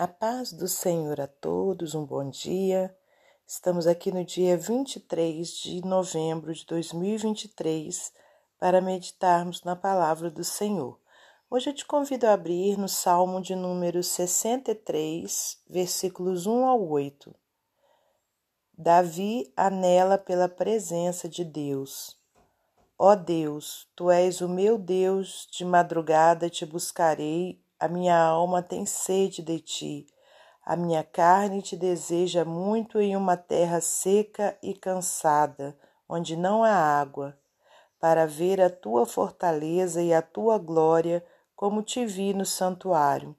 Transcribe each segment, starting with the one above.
A paz do Senhor a todos, um bom dia. Estamos aqui no dia 23 de novembro de 2023 para meditarmos na palavra do Senhor. Hoje eu te convido a abrir no Salmo de número 63, versículos 1 ao 8. Davi anela pela presença de Deus. Ó Deus, tu és o meu Deus, de madrugada te buscarei a minha alma tem sede de ti. A minha carne te deseja muito em uma terra seca e cansada, onde não há água, para ver a tua fortaleza e a tua glória, como te vi no santuário.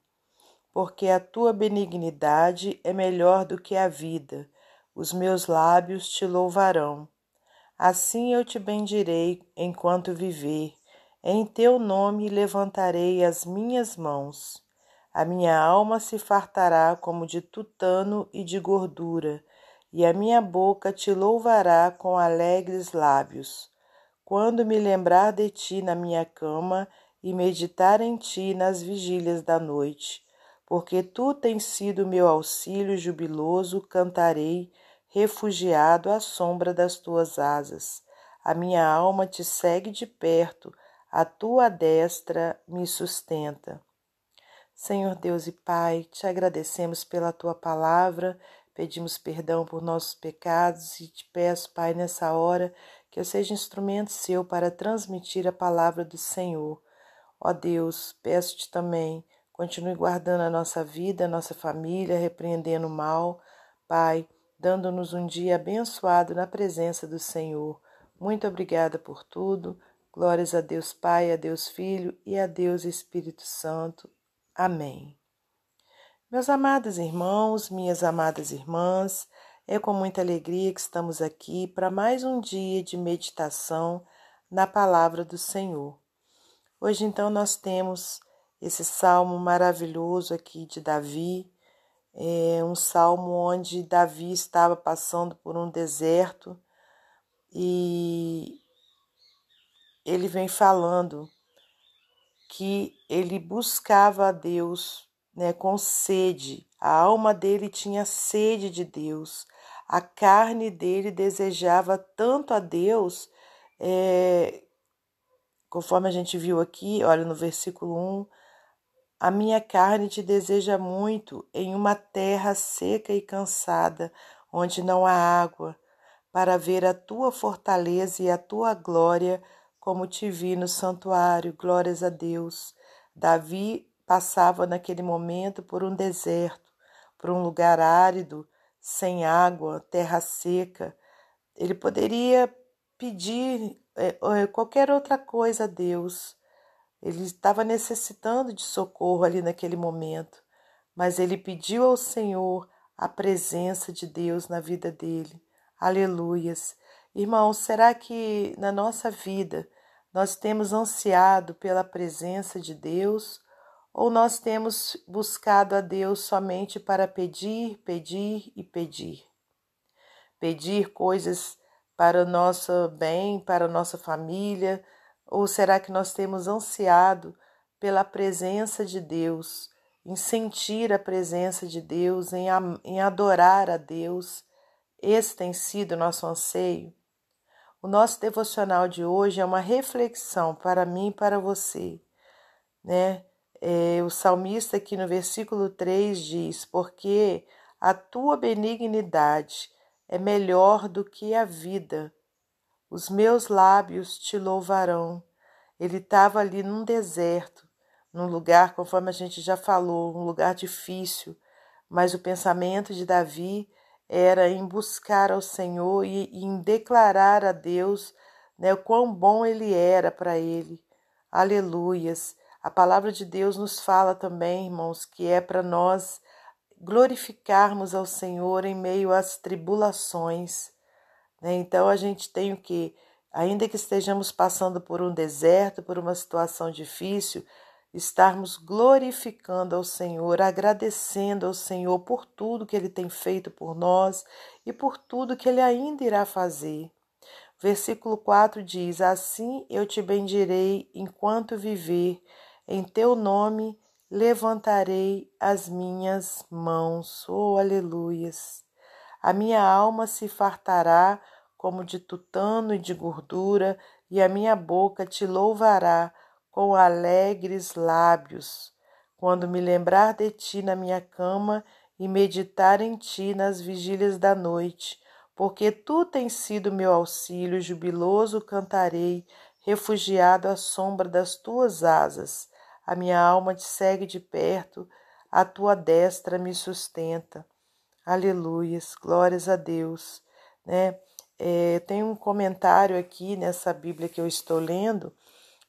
Porque a tua benignidade é melhor do que a vida, os meus lábios te louvarão. Assim eu te bendirei enquanto viver em teu nome levantarei as minhas mãos. A minha alma se fartará como de tutano e de gordura, e a minha boca te louvará com alegres lábios. Quando me lembrar de ti na minha cama e meditar em ti nas vigílias da noite, porque tu tens sido meu auxílio jubiloso, cantarei, refugiado à sombra das tuas asas. A minha alma te segue de perto, a tua destra me sustenta. Senhor Deus e Pai, te agradecemos pela tua palavra, pedimos perdão por nossos pecados e te peço, Pai, nessa hora, que eu seja instrumento seu para transmitir a palavra do Senhor. Ó Deus, peço-te também, continue guardando a nossa vida, a nossa família, repreendendo o mal, Pai, dando-nos um dia abençoado na presença do Senhor. Muito obrigada por tudo. Glórias a Deus Pai, a Deus Filho e a Deus Espírito Santo. Amém. Meus amados irmãos, minhas amadas irmãs, é com muita alegria que estamos aqui para mais um dia de meditação na palavra do Senhor. Hoje, então, nós temos esse salmo maravilhoso aqui de Davi, é um salmo onde Davi estava passando por um deserto e ele vem falando que ele buscava a Deus né, com sede, a alma dele tinha sede de Deus, a carne dele desejava tanto a Deus, é, conforme a gente viu aqui, olha no versículo 1, a minha carne te deseja muito em uma terra seca e cansada, onde não há água, para ver a tua fortaleza e a tua glória como te vi no santuário, glórias a Deus. Davi passava naquele momento por um deserto, por um lugar árido, sem água, terra seca. Ele poderia pedir é, é, qualquer outra coisa a Deus. Ele estava necessitando de socorro ali naquele momento, mas ele pediu ao Senhor a presença de Deus na vida dele. Aleluias. Irmãos, será que na nossa vida nós temos ansiado pela presença de Deus ou nós temos buscado a Deus somente para pedir, pedir e pedir? Pedir coisas para o nosso bem, para a nossa família, ou será que nós temos ansiado pela presença de Deus, em sentir a presença de Deus, em, em adorar a Deus? Esse tem sido o nosso anseio. O nosso devocional de hoje é uma reflexão para mim e para você, né? É, o salmista aqui no versículo 3 diz: Porque a tua benignidade é melhor do que a vida, os meus lábios te louvarão. Ele estava ali num deserto, num lugar, conforme a gente já falou, um lugar difícil, mas o pensamento de Davi era em buscar ao Senhor e, em declarar a Deus né, o quão bom Ele era para ele. Aleluias. A palavra de Deus nos fala também, irmãos, que é para nós glorificarmos ao Senhor em meio às tribulações. Né? Então a gente tem o que, ainda que estejamos passando por um deserto, por uma situação difícil, estarmos glorificando ao Senhor, agradecendo ao Senhor por tudo que Ele tem feito por nós e por tudo que Ele ainda irá fazer. Versículo 4 diz: Assim eu te bendirei enquanto viver, em teu nome levantarei as minhas mãos. Oh, aleluias! A minha alma se fartará como de tutano e de gordura, e a minha boca te louvará com alegres lábios. Quando me lembrar de ti na minha cama e meditar em ti nas vigílias da noite, porque tu tens sido meu auxílio, jubiloso cantarei, refugiado à sombra das tuas asas. A minha alma te segue de perto, a tua destra me sustenta. Aleluias, glórias a Deus. Né? É, tem um comentário aqui nessa Bíblia que eu estou lendo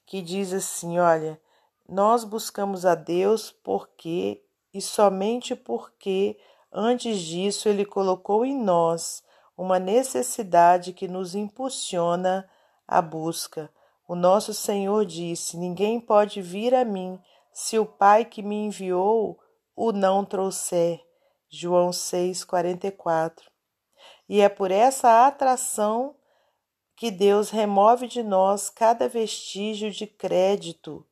que diz assim: olha, nós buscamos a Deus porque e somente porque antes disso Ele colocou em nós uma necessidade que nos impulsiona à busca. O nosso Senhor disse: Ninguém pode vir a mim se o Pai que me enviou o não trouxer. João 6:44. E é por essa atração que Deus remove de nós cada vestígio de crédito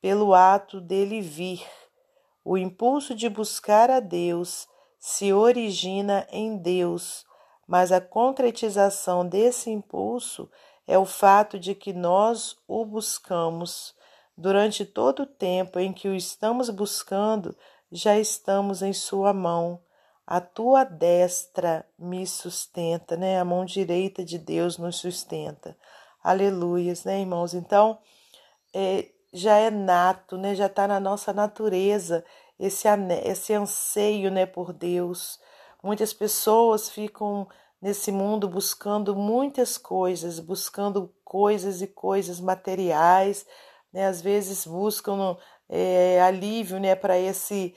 pelo ato dele vir. O impulso de buscar a Deus se origina em Deus, mas a concretização desse impulso é o fato de que nós o buscamos. Durante todo o tempo em que o estamos buscando, já estamos em Sua mão. A tua destra me sustenta, né? A mão direita de Deus nos sustenta. Aleluias, né, irmãos? Então, é, já é nato, né? Já está na nossa natureza esse, esse anseio, né, por Deus. Muitas pessoas ficam nesse mundo buscando muitas coisas, buscando coisas e coisas materiais, né? Às vezes buscam é, alívio, né, para esse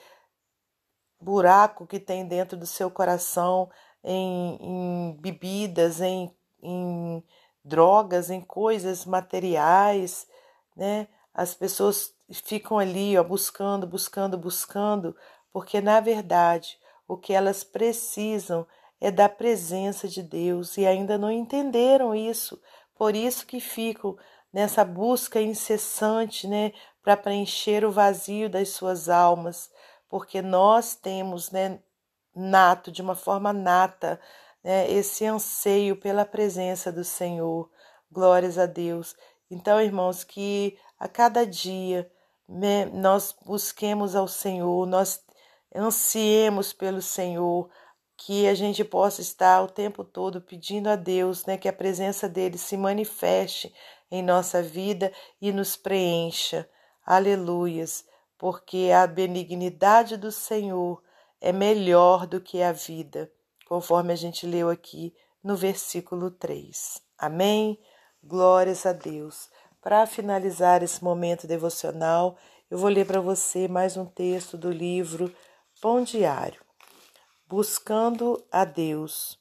buraco que tem dentro do seu coração em, em bebidas, em, em drogas, em coisas materiais, né? As pessoas ficam ali, ó, buscando, buscando, buscando, porque na verdade o que elas precisam é da presença de Deus e ainda não entenderam isso. Por isso que ficam nessa busca incessante, né, para preencher o vazio das suas almas, porque nós temos, né, nato, de uma forma nata, né, esse anseio pela presença do Senhor. Glórias a Deus. Então, irmãos, que a cada dia né, nós busquemos ao Senhor, nós ansiemos pelo Senhor, que a gente possa estar o tempo todo pedindo a Deus, né, que a presença dele se manifeste em nossa vida e nos preencha. Aleluias, porque a benignidade do Senhor é melhor do que a vida, conforme a gente leu aqui no versículo 3. Amém? Glórias a Deus. Para finalizar esse momento devocional, eu vou ler para você mais um texto do livro Pão Diário. Buscando a Deus.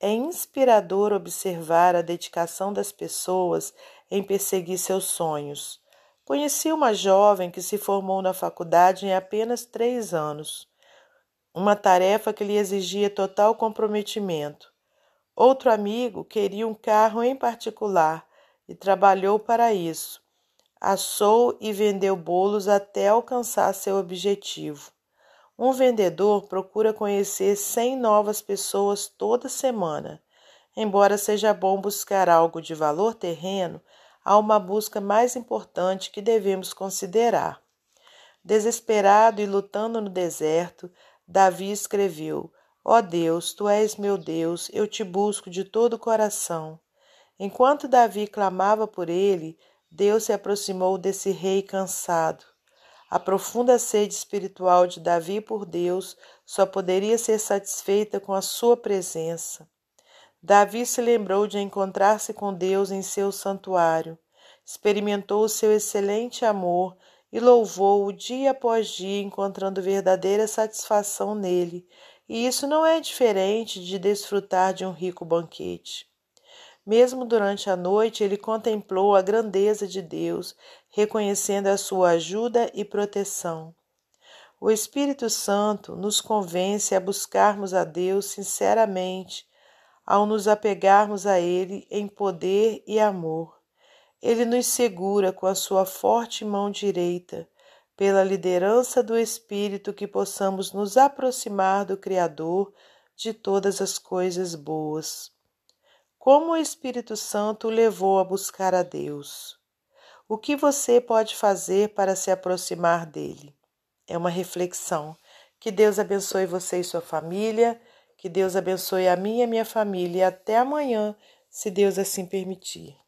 É inspirador observar a dedicação das pessoas em perseguir seus sonhos. Conheci uma jovem que se formou na faculdade em apenas três anos, uma tarefa que lhe exigia total comprometimento. Outro amigo queria um carro em particular e trabalhou para isso. Assou e vendeu bolos até alcançar seu objetivo. Um vendedor procura conhecer 100 novas pessoas toda semana. Embora seja bom buscar algo de valor terreno, há uma busca mais importante que devemos considerar. Desesperado e lutando no deserto, Davi escreveu: Ó oh Deus, tu és meu Deus, eu te busco de todo o coração. Enquanto Davi clamava por ele, Deus se aproximou desse rei cansado. A profunda sede espiritual de Davi por Deus só poderia ser satisfeita com a sua presença. Davi se lembrou de encontrar-se com Deus em seu santuário, experimentou o seu excelente amor e louvou-o dia após dia, encontrando verdadeira satisfação nele, e isso não é diferente de desfrutar de um rico banquete. Mesmo durante a noite, ele contemplou a grandeza de Deus, reconhecendo a sua ajuda e proteção. O Espírito Santo nos convence a buscarmos a Deus sinceramente, ao nos apegarmos a Ele em poder e amor. Ele nos segura com a sua forte mão direita, pela liderança do Espírito, que possamos nos aproximar do Criador de todas as coisas boas. Como o Espírito Santo o levou a buscar a Deus? O que você pode fazer para se aproximar dele? É uma reflexão. Que Deus abençoe você e sua família. Que Deus abençoe a mim e a minha família. E até amanhã, se Deus assim permitir.